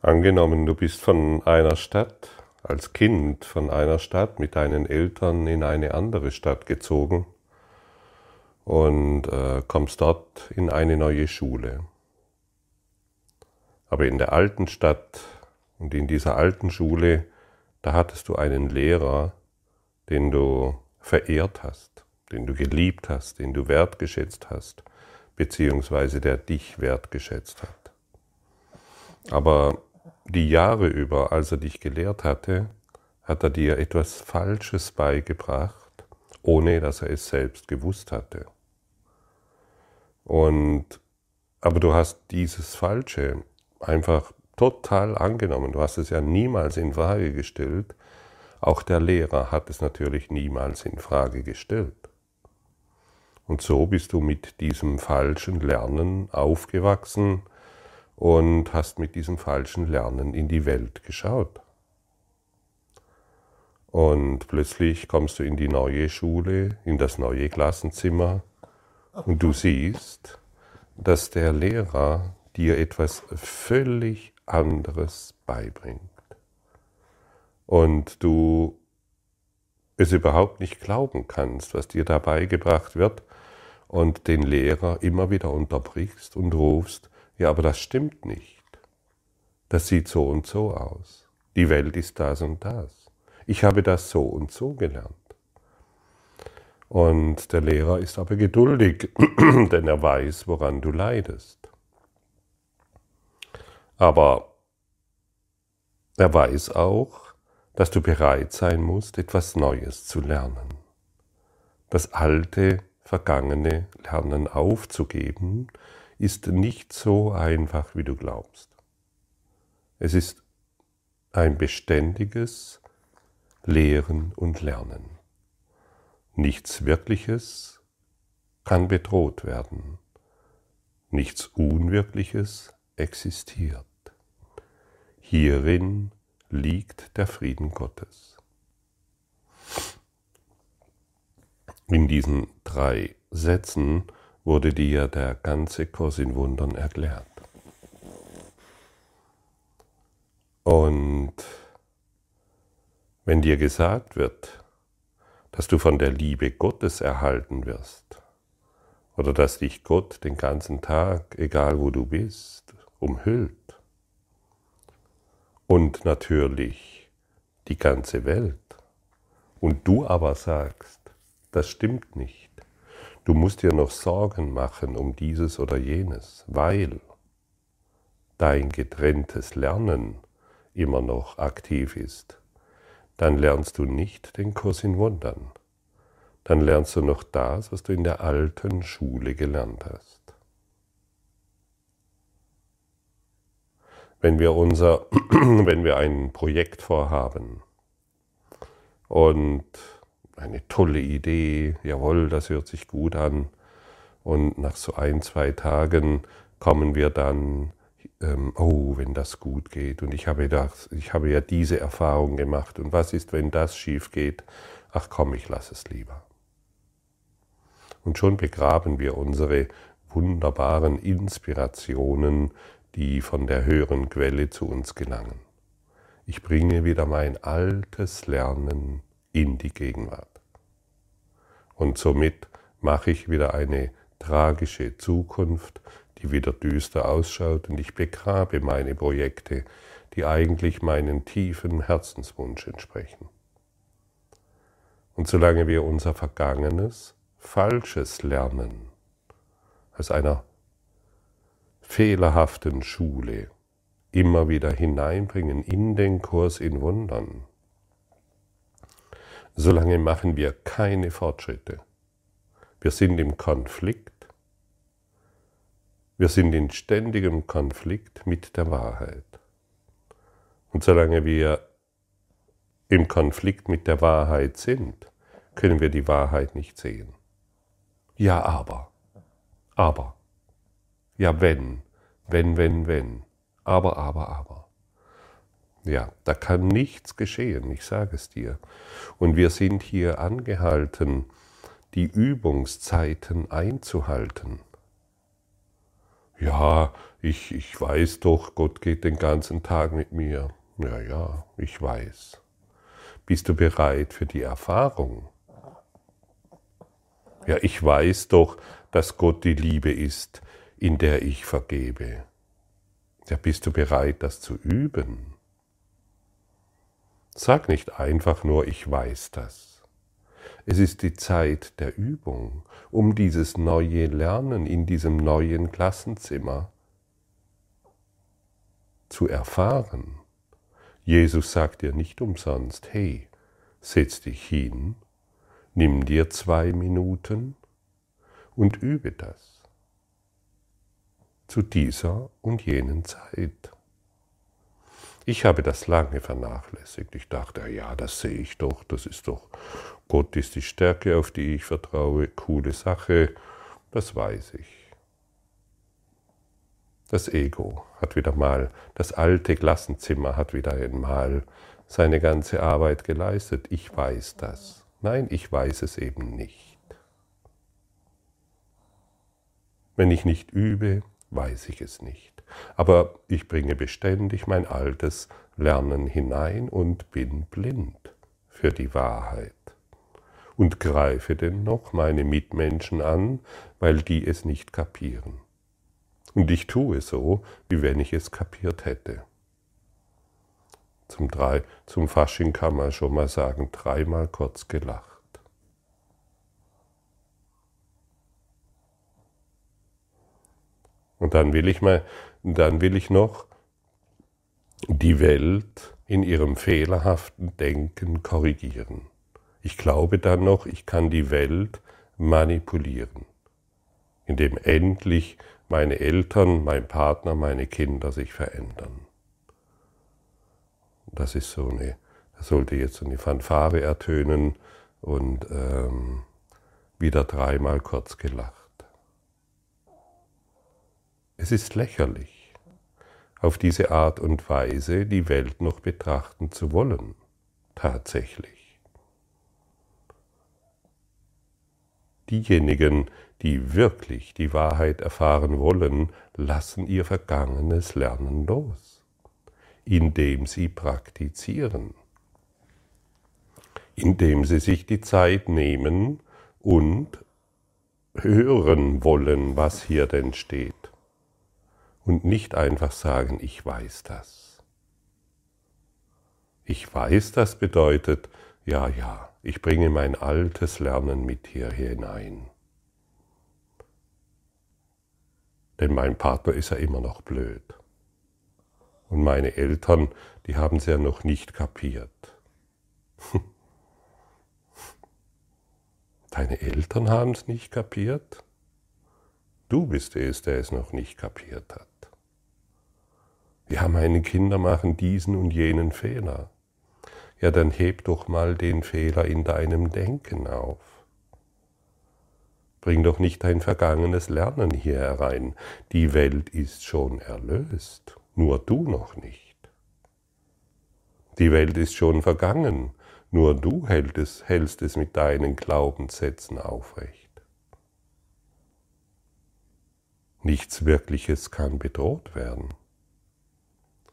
Angenommen, du bist von einer Stadt, als Kind von einer Stadt mit deinen Eltern in eine andere Stadt gezogen und äh, kommst dort in eine neue Schule. Aber in der alten Stadt und in dieser alten Schule, da hattest du einen Lehrer, den du verehrt hast, den du geliebt hast, den du wertgeschätzt hast, beziehungsweise der dich wertgeschätzt hat. Aber die Jahre über, als er dich gelehrt hatte, hat er dir etwas Falsches beigebracht, ohne dass er es selbst gewusst hatte. Und, aber du hast dieses Falsche einfach total angenommen. Du hast es ja niemals in Frage gestellt. Auch der Lehrer hat es natürlich niemals in Frage gestellt. Und so bist du mit diesem falschen Lernen aufgewachsen, und hast mit diesem falschen Lernen in die Welt geschaut. Und plötzlich kommst du in die neue Schule, in das neue Klassenzimmer und du siehst, dass der Lehrer dir etwas völlig anderes beibringt. Und du es überhaupt nicht glauben kannst, was dir da beigebracht wird und den Lehrer immer wieder unterbrichst und rufst, ja, aber das stimmt nicht. Das sieht so und so aus. Die Welt ist das und das. Ich habe das so und so gelernt. Und der Lehrer ist aber geduldig, denn er weiß, woran du leidest. Aber er weiß auch, dass du bereit sein musst, etwas Neues zu lernen. Das alte, vergangene Lernen aufzugeben ist nicht so einfach, wie du glaubst. Es ist ein beständiges Lehren und Lernen. Nichts Wirkliches kann bedroht werden. Nichts Unwirkliches existiert. Hierin liegt der Frieden Gottes. In diesen drei Sätzen wurde dir der ganze Kurs in Wundern erklärt. Und wenn dir gesagt wird, dass du von der Liebe Gottes erhalten wirst, oder dass dich Gott den ganzen Tag, egal wo du bist, umhüllt, und natürlich die ganze Welt, und du aber sagst, das stimmt nicht, Du musst dir noch Sorgen machen um dieses oder jenes, weil dein getrenntes Lernen immer noch aktiv ist. Dann lernst du nicht den Kurs in Wundern. Dann lernst du noch das, was du in der alten Schule gelernt hast. Wenn wir unser, wenn wir ein Projekt vorhaben und eine tolle Idee, jawohl, das hört sich gut an. Und nach so ein, zwei Tagen kommen wir dann, ähm, oh, wenn das gut geht. Und ich habe, das, ich habe ja diese Erfahrung gemacht. Und was ist, wenn das schief geht? Ach komm, ich lasse es lieber. Und schon begraben wir unsere wunderbaren Inspirationen, die von der höheren Quelle zu uns gelangen. Ich bringe wieder mein altes Lernen in die Gegenwart. Und somit mache ich wieder eine tragische Zukunft, die wieder düster ausschaut und ich begrabe meine Projekte, die eigentlich meinen tiefen Herzenswunsch entsprechen. Und solange wir unser Vergangenes, Falsches lernen, aus einer fehlerhaften Schule immer wieder hineinbringen in den Kurs in Wundern, solange machen wir keine Fortschritte. Wir sind im Konflikt. Wir sind in ständigem Konflikt mit der Wahrheit. Und solange wir im Konflikt mit der Wahrheit sind, können wir die Wahrheit nicht sehen. Ja, aber. Aber. Ja, wenn. Wenn, wenn, wenn. Aber, aber, aber. Ja, da kann nichts geschehen, ich sage es dir. Und wir sind hier angehalten, die Übungszeiten einzuhalten. Ja, ich, ich weiß doch, Gott geht den ganzen Tag mit mir. Ja, ja, ich weiß. Bist du bereit für die Erfahrung? Ja, ich weiß doch, dass Gott die Liebe ist, in der ich vergebe. Ja, bist du bereit, das zu üben? Sag nicht einfach nur, ich weiß das. Es ist die Zeit der Übung, um dieses neue Lernen in diesem neuen Klassenzimmer zu erfahren. Jesus sagt dir nicht umsonst, hey, setz dich hin, nimm dir zwei Minuten und übe das zu dieser und jenen Zeit. Ich habe das lange vernachlässigt. Ich dachte, ja, das sehe ich doch, das ist doch, Gott ist die Stärke, auf die ich vertraue, coole Sache, das weiß ich. Das Ego hat wieder mal, das alte Klassenzimmer hat wieder einmal seine ganze Arbeit geleistet. Ich weiß das. Nein, ich weiß es eben nicht. Wenn ich nicht übe, weiß ich es nicht. Aber ich bringe beständig mein altes Lernen hinein und bin blind für die Wahrheit und greife dennoch meine Mitmenschen an, weil die es nicht kapieren. Und ich tue so, wie wenn ich es kapiert hätte. Zum, drei, zum Fasching kann man schon mal sagen, dreimal kurz gelacht. Und dann will ich mal, dann will ich noch die Welt in ihrem fehlerhaften Denken korrigieren. Ich glaube dann noch, ich kann die Welt manipulieren, indem endlich meine Eltern, mein Partner, meine Kinder sich verändern. Das ist so eine, da sollte jetzt so eine Fanfare ertönen und ähm, wieder dreimal kurz gelacht. Es ist lächerlich, auf diese Art und Weise die Welt noch betrachten zu wollen, tatsächlich. Diejenigen, die wirklich die Wahrheit erfahren wollen, lassen ihr vergangenes Lernen los, indem sie praktizieren, indem sie sich die Zeit nehmen und hören wollen, was hier denn steht und nicht einfach sagen, ich weiß das. Ich weiß das bedeutet, ja, ja, ich bringe mein altes Lernen mit hier hinein. Denn mein Partner ist ja immer noch blöd. Und meine Eltern, die haben es ja noch nicht kapiert. Deine Eltern haben es nicht kapiert? Du bist es, der es noch nicht kapiert hat. Ja, meine Kinder machen diesen und jenen Fehler. Ja, dann heb doch mal den Fehler in deinem Denken auf. Bring doch nicht dein vergangenes Lernen hier herein. Die Welt ist schon erlöst, nur du noch nicht. Die Welt ist schon vergangen, nur du hältst es, mit deinen Glaubenssätzen aufrecht. Nichts Wirkliches kann bedroht werden.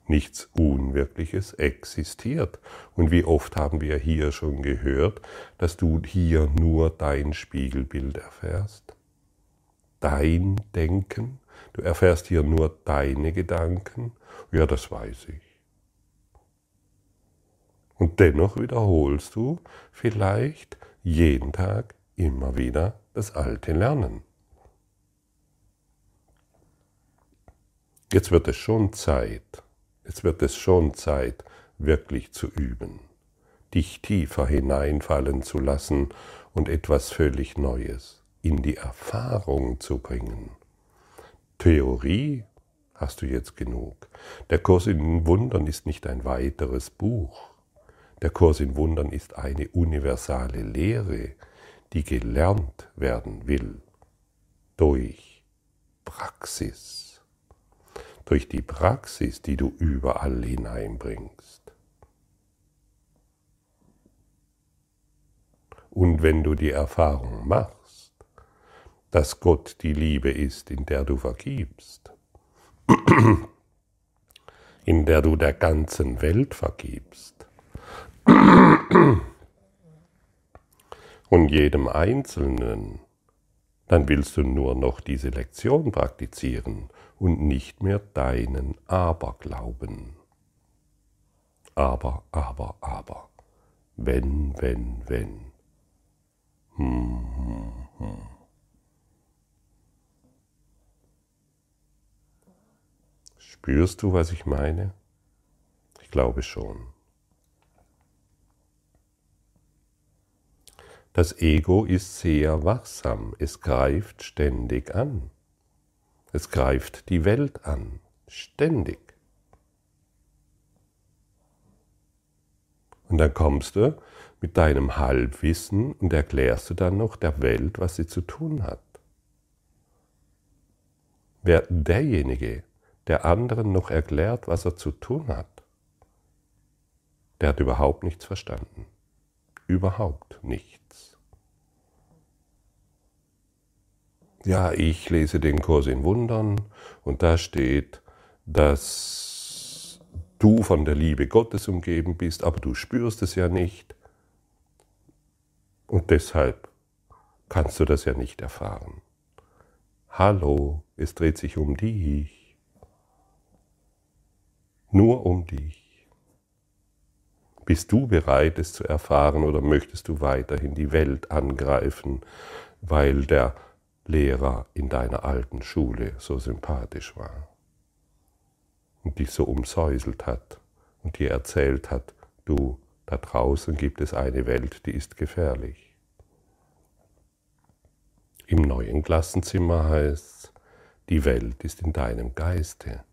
Nichts Unwirkliches existiert. Und wie oft haben wir hier schon gehört, dass du hier nur dein Spiegelbild erfährst? Dein Denken? Du erfährst hier nur deine Gedanken? Ja, das weiß ich. Und dennoch wiederholst du vielleicht jeden Tag immer wieder das alte Lernen. Jetzt wird es schon Zeit, Jetzt wird es schon Zeit, wirklich zu üben, dich tiefer hineinfallen zu lassen und etwas völlig Neues in die Erfahrung zu bringen. Theorie hast du jetzt genug. Der Kurs in Wundern ist nicht ein weiteres Buch. Der Kurs in Wundern ist eine universale Lehre, die gelernt werden will durch Praxis durch die Praxis, die du überall hineinbringst. Und wenn du die Erfahrung machst, dass Gott die Liebe ist, in der du vergibst, in der du der ganzen Welt vergibst und jedem Einzelnen, dann willst du nur noch diese Lektion praktizieren und nicht mehr deinen Aberglauben. Aber, aber, aber. Wenn, wenn, wenn. Hm, hm, hm. Spürst du, was ich meine? Ich glaube schon. Das Ego ist sehr wachsam, es greift ständig an. Es greift die Welt an, ständig. Und dann kommst du mit deinem Halbwissen und erklärst du dann noch der Welt, was sie zu tun hat. Wer derjenige, der anderen noch erklärt, was er zu tun hat, der hat überhaupt nichts verstanden. Überhaupt nichts. Ja, ich lese den Kurs in Wundern und da steht, dass du von der Liebe Gottes umgeben bist, aber du spürst es ja nicht. Und deshalb kannst du das ja nicht erfahren. Hallo, es dreht sich um dich. Nur um dich. Bist du bereit, es zu erfahren oder möchtest du weiterhin die Welt angreifen, weil der Lehrer in deiner alten Schule so sympathisch war und dich so umsäuselt hat und dir erzählt hat, du, da draußen gibt es eine Welt, die ist gefährlich. Im neuen Klassenzimmer heißt es, die Welt ist in deinem Geiste,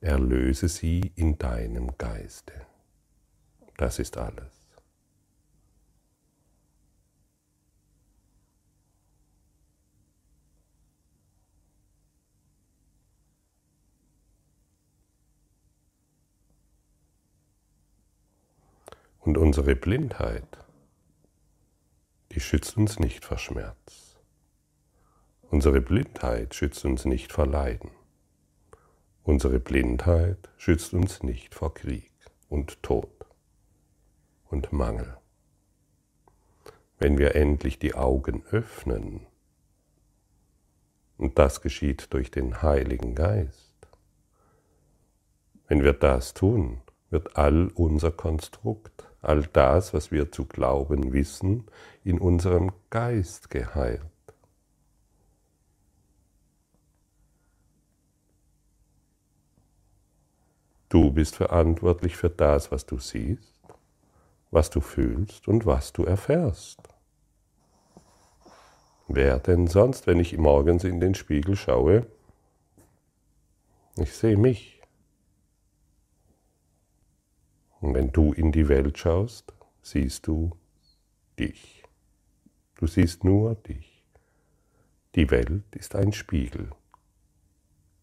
erlöse sie in deinem Geiste. Das ist alles. Und unsere Blindheit, die schützt uns nicht vor Schmerz. Unsere Blindheit schützt uns nicht vor Leiden. Unsere Blindheit schützt uns nicht vor Krieg und Tod und Mangel. Wenn wir endlich die Augen öffnen, und das geschieht durch den Heiligen Geist, wenn wir das tun, wird all unser Konstrukt, all das, was wir zu glauben wissen, in unserem Geist geheilt. Du bist verantwortlich für das, was du siehst was du fühlst und was du erfährst. Wer denn sonst, wenn ich morgens in den Spiegel schaue? Ich sehe mich. Und wenn du in die Welt schaust, siehst du dich. Du siehst nur dich. Die Welt ist ein Spiegel,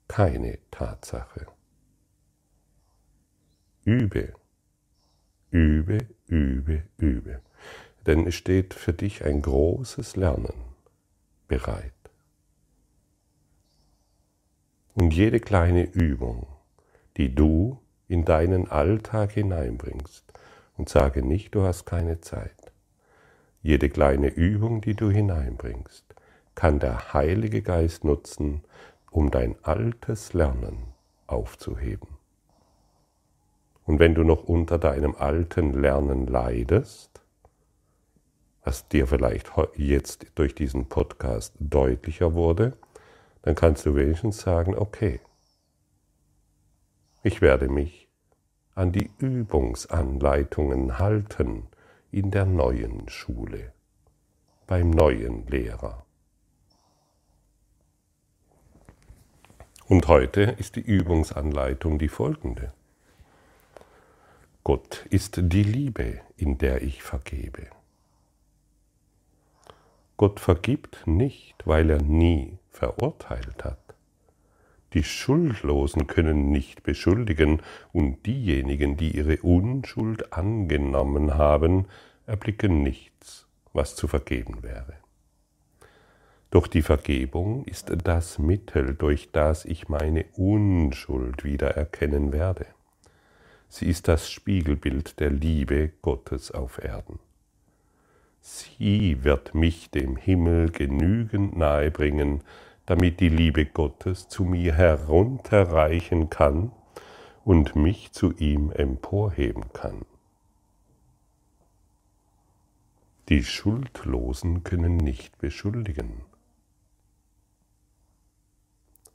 keine Tatsache. Übe Übe, übe, übe. Denn es steht für dich ein großes Lernen bereit. Und jede kleine Übung, die du in deinen Alltag hineinbringst, und sage nicht, du hast keine Zeit. Jede kleine Übung, die du hineinbringst, kann der Heilige Geist nutzen, um dein altes Lernen aufzuheben. Und wenn du noch unter deinem alten Lernen leidest, was dir vielleicht jetzt durch diesen Podcast deutlicher wurde, dann kannst du wenigstens sagen, okay, ich werde mich an die Übungsanleitungen halten in der neuen Schule, beim neuen Lehrer. Und heute ist die Übungsanleitung die folgende. Gott ist die Liebe, in der ich vergebe. Gott vergibt nicht, weil er nie verurteilt hat. Die Schuldlosen können nicht beschuldigen, und diejenigen, die ihre Unschuld angenommen haben, erblicken nichts, was zu vergeben wäre. Doch die Vergebung ist das Mittel, durch das ich meine Unschuld wieder erkennen werde. Sie ist das Spiegelbild der Liebe Gottes auf Erden. Sie wird mich dem Himmel genügend nahebringen, damit die Liebe Gottes zu mir herunterreichen kann und mich zu ihm emporheben kann. Die Schuldlosen können nicht beschuldigen.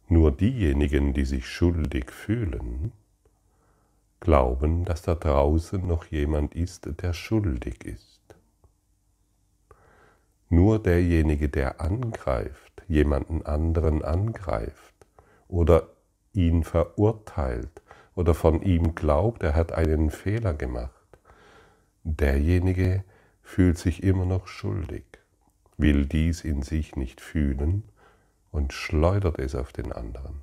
Nur diejenigen, die sich schuldig fühlen, glauben, dass da draußen noch jemand ist, der schuldig ist. Nur derjenige, der angreift, jemanden anderen angreift oder ihn verurteilt oder von ihm glaubt, er hat einen Fehler gemacht, derjenige fühlt sich immer noch schuldig, will dies in sich nicht fühlen und schleudert es auf den anderen.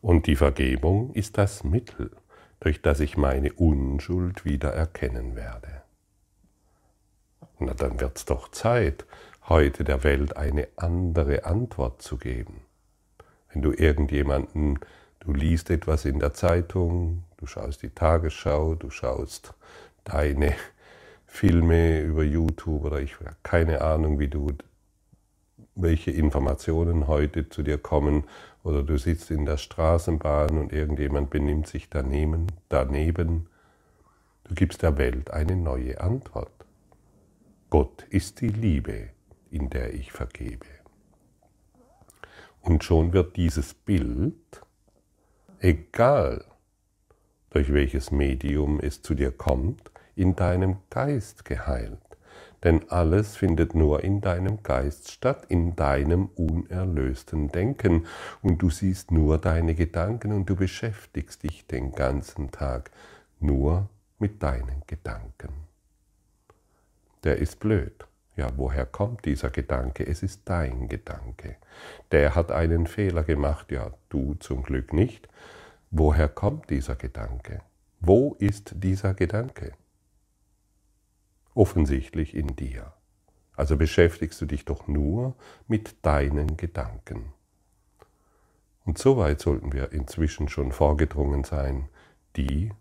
Und die Vergebung ist das Mittel, durch das ich meine Unschuld wieder erkennen werde. Na, dann wird's doch Zeit, heute der Welt eine andere Antwort zu geben. Wenn du irgendjemanden, du liest etwas in der Zeitung, du schaust die Tagesschau, du schaust deine Filme über YouTube oder ich habe keine Ahnung, wie du welche Informationen heute zu dir kommen oder du sitzt in der Straßenbahn und irgendjemand benimmt sich daneben, daneben. Du gibst der Welt eine neue Antwort. Gott ist die Liebe, in der ich vergebe. Und schon wird dieses Bild, egal durch welches Medium es zu dir kommt, in deinem Geist geheilt denn alles findet nur in deinem Geist statt, in deinem unerlösten Denken, und du siehst nur deine Gedanken und du beschäftigst dich den ganzen Tag nur mit deinen Gedanken. Der ist blöd. Ja, woher kommt dieser Gedanke? Es ist dein Gedanke. Der hat einen Fehler gemacht, ja, du zum Glück nicht. Woher kommt dieser Gedanke? Wo ist dieser Gedanke? offensichtlich in dir. Also beschäftigst du dich doch nur mit deinen Gedanken. Und so weit sollten wir inzwischen schon vorgedrungen sein, die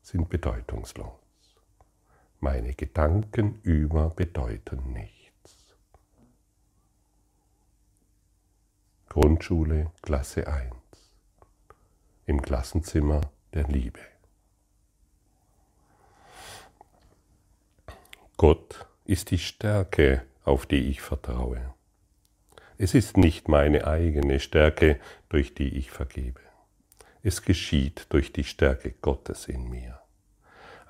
sind bedeutungslos. Meine Gedanken über bedeuten nichts. Grundschule, Klasse 1. Im Klassenzimmer der Liebe. Gott ist die Stärke, auf die ich vertraue. Es ist nicht meine eigene Stärke, durch die ich vergebe. Es geschieht durch die Stärke Gottes in mir,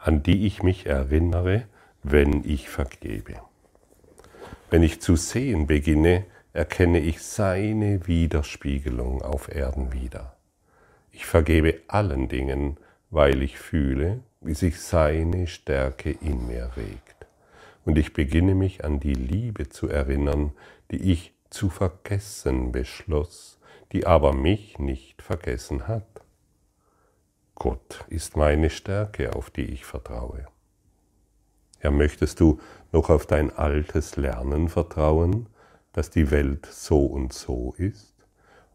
an die ich mich erinnere, wenn ich vergebe. Wenn ich zu sehen beginne, erkenne ich seine Widerspiegelung auf Erden wieder. Ich vergebe allen Dingen, weil ich fühle, wie sich seine Stärke in mir regt und ich beginne mich an die Liebe zu erinnern, die ich zu vergessen beschloss, die aber mich nicht vergessen hat. Gott ist meine Stärke, auf die ich vertraue. Ja, möchtest du noch auf dein altes Lernen vertrauen, dass die Welt so und so ist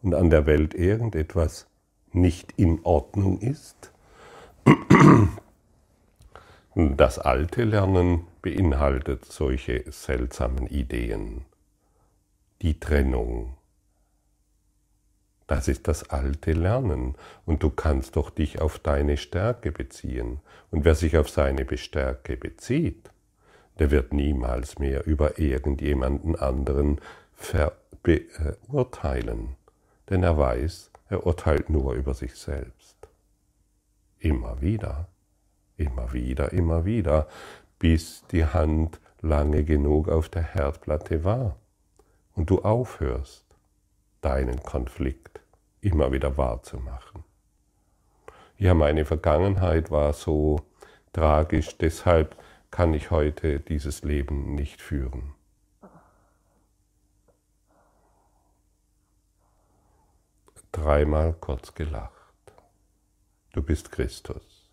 und an der Welt irgendetwas nicht in Ordnung ist? Das alte Lernen beinhaltet solche seltsamen Ideen. Die Trennung. Das ist das alte Lernen und du kannst doch dich auf deine Stärke beziehen. Und wer sich auf seine Stärke bezieht, der wird niemals mehr über irgendjemanden anderen verurteilen, denn er weiß, er urteilt nur über sich selbst. Immer wieder. Immer wieder, immer wieder, bis die Hand lange genug auf der Herdplatte war und du aufhörst, deinen Konflikt immer wieder wahrzumachen. Ja, meine Vergangenheit war so tragisch, deshalb kann ich heute dieses Leben nicht führen. Dreimal kurz gelacht. Du bist Christus.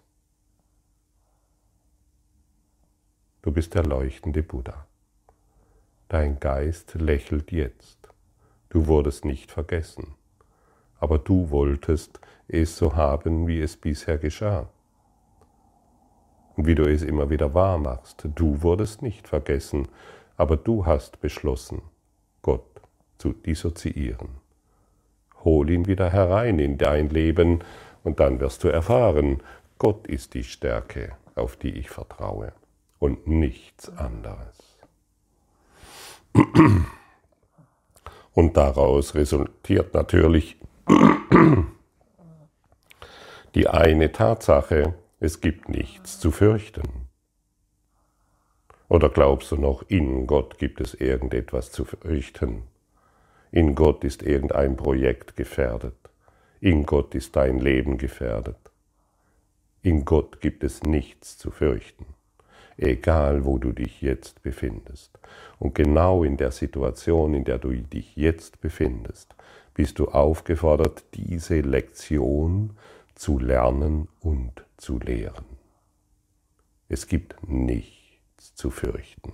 Du bist der leuchtende Buddha. Dein Geist lächelt jetzt. Du wurdest nicht vergessen, aber du wolltest es so haben, wie es bisher geschah. Und wie du es immer wieder wahr machst. Du wurdest nicht vergessen, aber du hast beschlossen, Gott zu dissoziieren. Hol ihn wieder herein in dein Leben und dann wirst du erfahren, Gott ist die Stärke, auf die ich vertraue und nichts anderes. Und daraus resultiert natürlich die eine Tatsache, es gibt nichts zu fürchten. Oder glaubst du noch, in Gott gibt es irgendetwas zu fürchten? In Gott ist irgendein Projekt gefährdet. In Gott ist dein Leben gefährdet. In Gott gibt es nichts zu fürchten egal wo du dich jetzt befindest. Und genau in der Situation, in der du dich jetzt befindest, bist du aufgefordert, diese Lektion zu lernen und zu lehren. Es gibt nichts zu fürchten.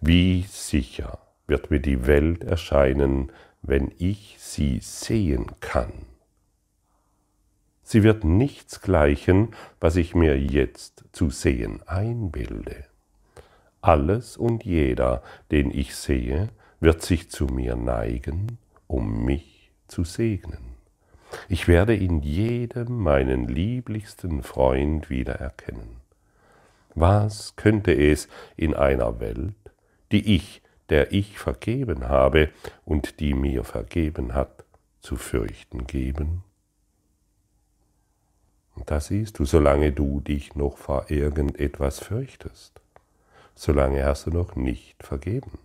Wie sicher wird mir die Welt erscheinen, wenn ich sie sehen kann? Sie wird nichts gleichen, was ich mir jetzt zu sehen einbilde. Alles und jeder, den ich sehe, wird sich zu mir neigen, um mich zu segnen. Ich werde in jedem meinen lieblichsten Freund wiedererkennen. Was könnte es in einer Welt, die ich, der ich vergeben habe und die mir vergeben hat, zu fürchten geben? Und da siehst du, solange du dich noch vor irgendetwas fürchtest, solange hast du noch nicht vergeben.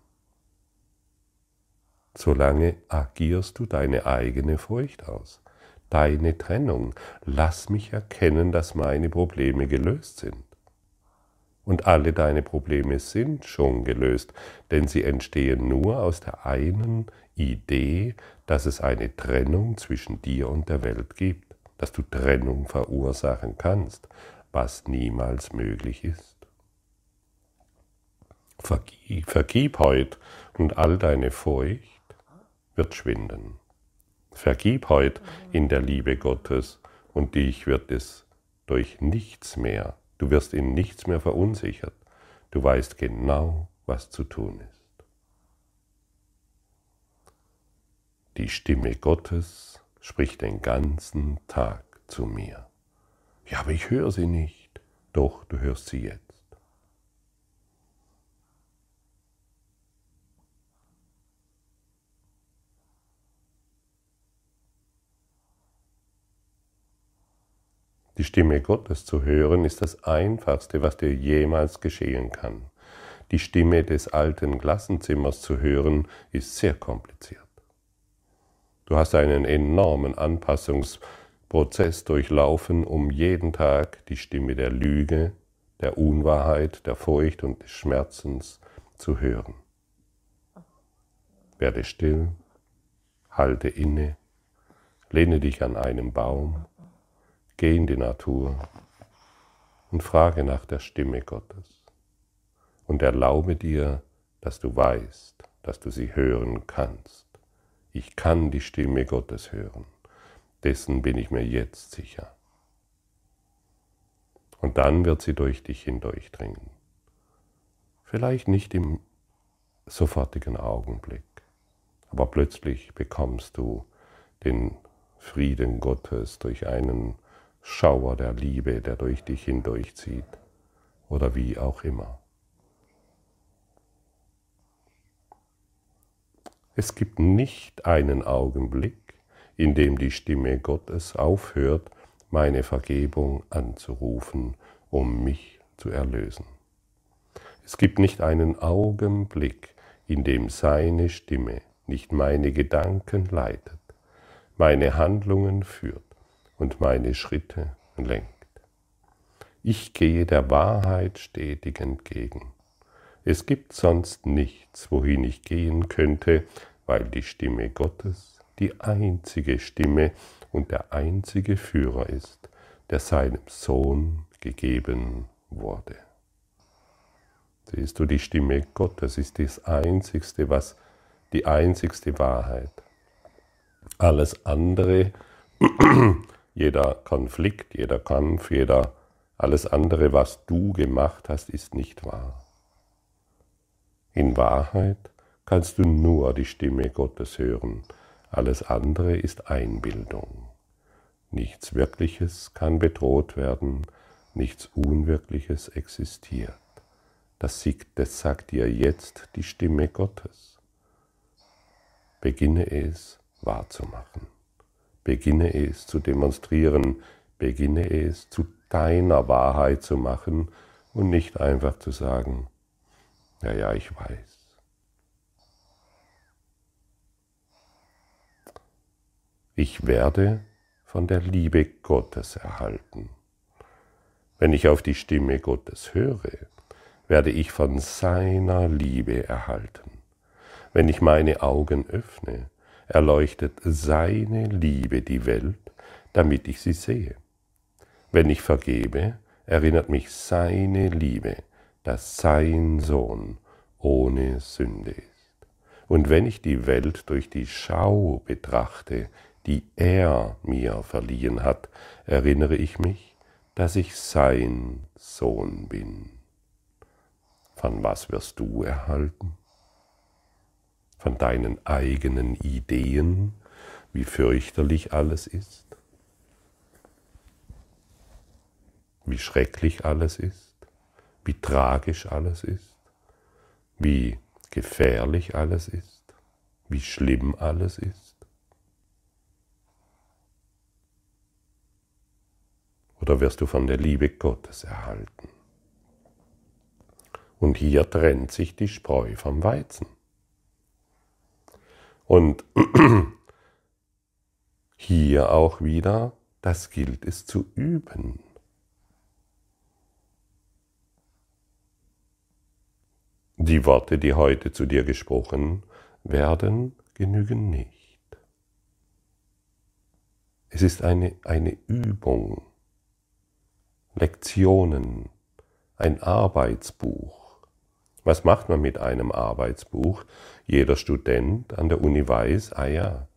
Solange agierst du deine eigene Furcht aus, deine Trennung. Lass mich erkennen, dass meine Probleme gelöst sind. Und alle deine Probleme sind schon gelöst, denn sie entstehen nur aus der einen Idee, dass es eine Trennung zwischen dir und der Welt gibt dass du Trennung verursachen kannst, was niemals möglich ist. Vergib, vergib heut und all deine Furcht wird schwinden. Vergib heut in der Liebe Gottes und dich wird es durch nichts mehr, du wirst in nichts mehr verunsichert. Du weißt genau, was zu tun ist. Die Stimme Gottes spricht den ganzen Tag zu mir. Ja, aber ich höre sie nicht. Doch, du hörst sie jetzt. Die Stimme Gottes zu hören ist das Einfachste, was dir jemals geschehen kann. Die Stimme des alten Klassenzimmers zu hören ist sehr kompliziert. Du hast einen enormen Anpassungsprozess durchlaufen, um jeden Tag die Stimme der Lüge, der Unwahrheit, der Furcht und des Schmerzens zu hören. Werde still, halte inne, lehne dich an einen Baum, geh in die Natur und frage nach der Stimme Gottes. Und erlaube dir, dass du weißt, dass du sie hören kannst. Ich kann die Stimme Gottes hören. Dessen bin ich mir jetzt sicher. Und dann wird sie durch dich hindurchdringen. Vielleicht nicht im sofortigen Augenblick, aber plötzlich bekommst du den Frieden Gottes durch einen Schauer der Liebe, der durch dich hindurchzieht oder wie auch immer. Es gibt nicht einen Augenblick, in dem die Stimme Gottes aufhört, meine Vergebung anzurufen, um mich zu erlösen. Es gibt nicht einen Augenblick, in dem seine Stimme nicht meine Gedanken leitet, meine Handlungen führt und meine Schritte lenkt. Ich gehe der Wahrheit stetig entgegen. Es gibt sonst nichts, wohin ich gehen könnte, weil die Stimme Gottes die einzige Stimme und der einzige Führer ist, der seinem Sohn gegeben wurde. Siehst du, die Stimme Gottes ist das Einzigste, was die einzigste Wahrheit. Alles andere, jeder Konflikt, jeder Kampf, jeder, alles andere, was du gemacht hast, ist nicht wahr. In Wahrheit kannst du nur die Stimme Gottes hören. Alles andere ist Einbildung. Nichts Wirkliches kann bedroht werden, nichts Unwirkliches existiert. Das sagt dir jetzt die Stimme Gottes. Beginne es wahrzumachen. Beginne es zu demonstrieren. Beginne es zu deiner Wahrheit zu machen und nicht einfach zu sagen, ja, ja, ich weiß. Ich werde von der Liebe Gottes erhalten. Wenn ich auf die Stimme Gottes höre, werde ich von seiner Liebe erhalten. Wenn ich meine Augen öffne, erleuchtet seine Liebe die Welt, damit ich sie sehe. Wenn ich vergebe, erinnert mich seine Liebe, dass sein Sohn ohne Sünde ist. Und wenn ich die Welt durch die Schau betrachte, die er mir verliehen hat, erinnere ich mich, dass ich sein Sohn bin. Von was wirst du erhalten? Von deinen eigenen Ideen, wie fürchterlich alles ist? Wie schrecklich alles ist? Wie tragisch alles ist? Wie gefährlich alles ist? Wie schlimm alles ist? oder wirst du von der Liebe Gottes erhalten. Und hier trennt sich die Spreu vom Weizen. Und hier auch wieder, das gilt es zu üben. Die Worte, die heute zu dir gesprochen werden, genügen nicht. Es ist eine, eine Übung. Lektionen, ein Arbeitsbuch. Was macht man mit einem Arbeitsbuch? Jeder Student an der Uni weiß, ah ja,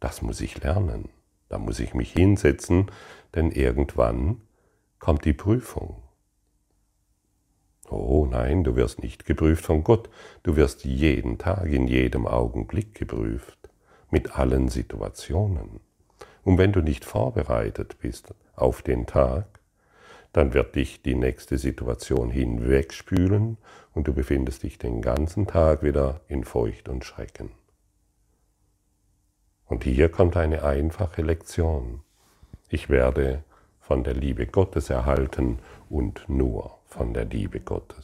das muss ich lernen, da muss ich mich hinsetzen, denn irgendwann kommt die Prüfung. Oh nein, du wirst nicht geprüft von Gott, du wirst jeden Tag, in jedem Augenblick geprüft, mit allen Situationen. Und wenn du nicht vorbereitet bist auf den Tag, dann wird dich die nächste Situation hinwegspülen und du befindest dich den ganzen Tag wieder in Furcht und Schrecken. Und hier kommt eine einfache Lektion. Ich werde von der Liebe Gottes erhalten und nur von der Liebe Gottes.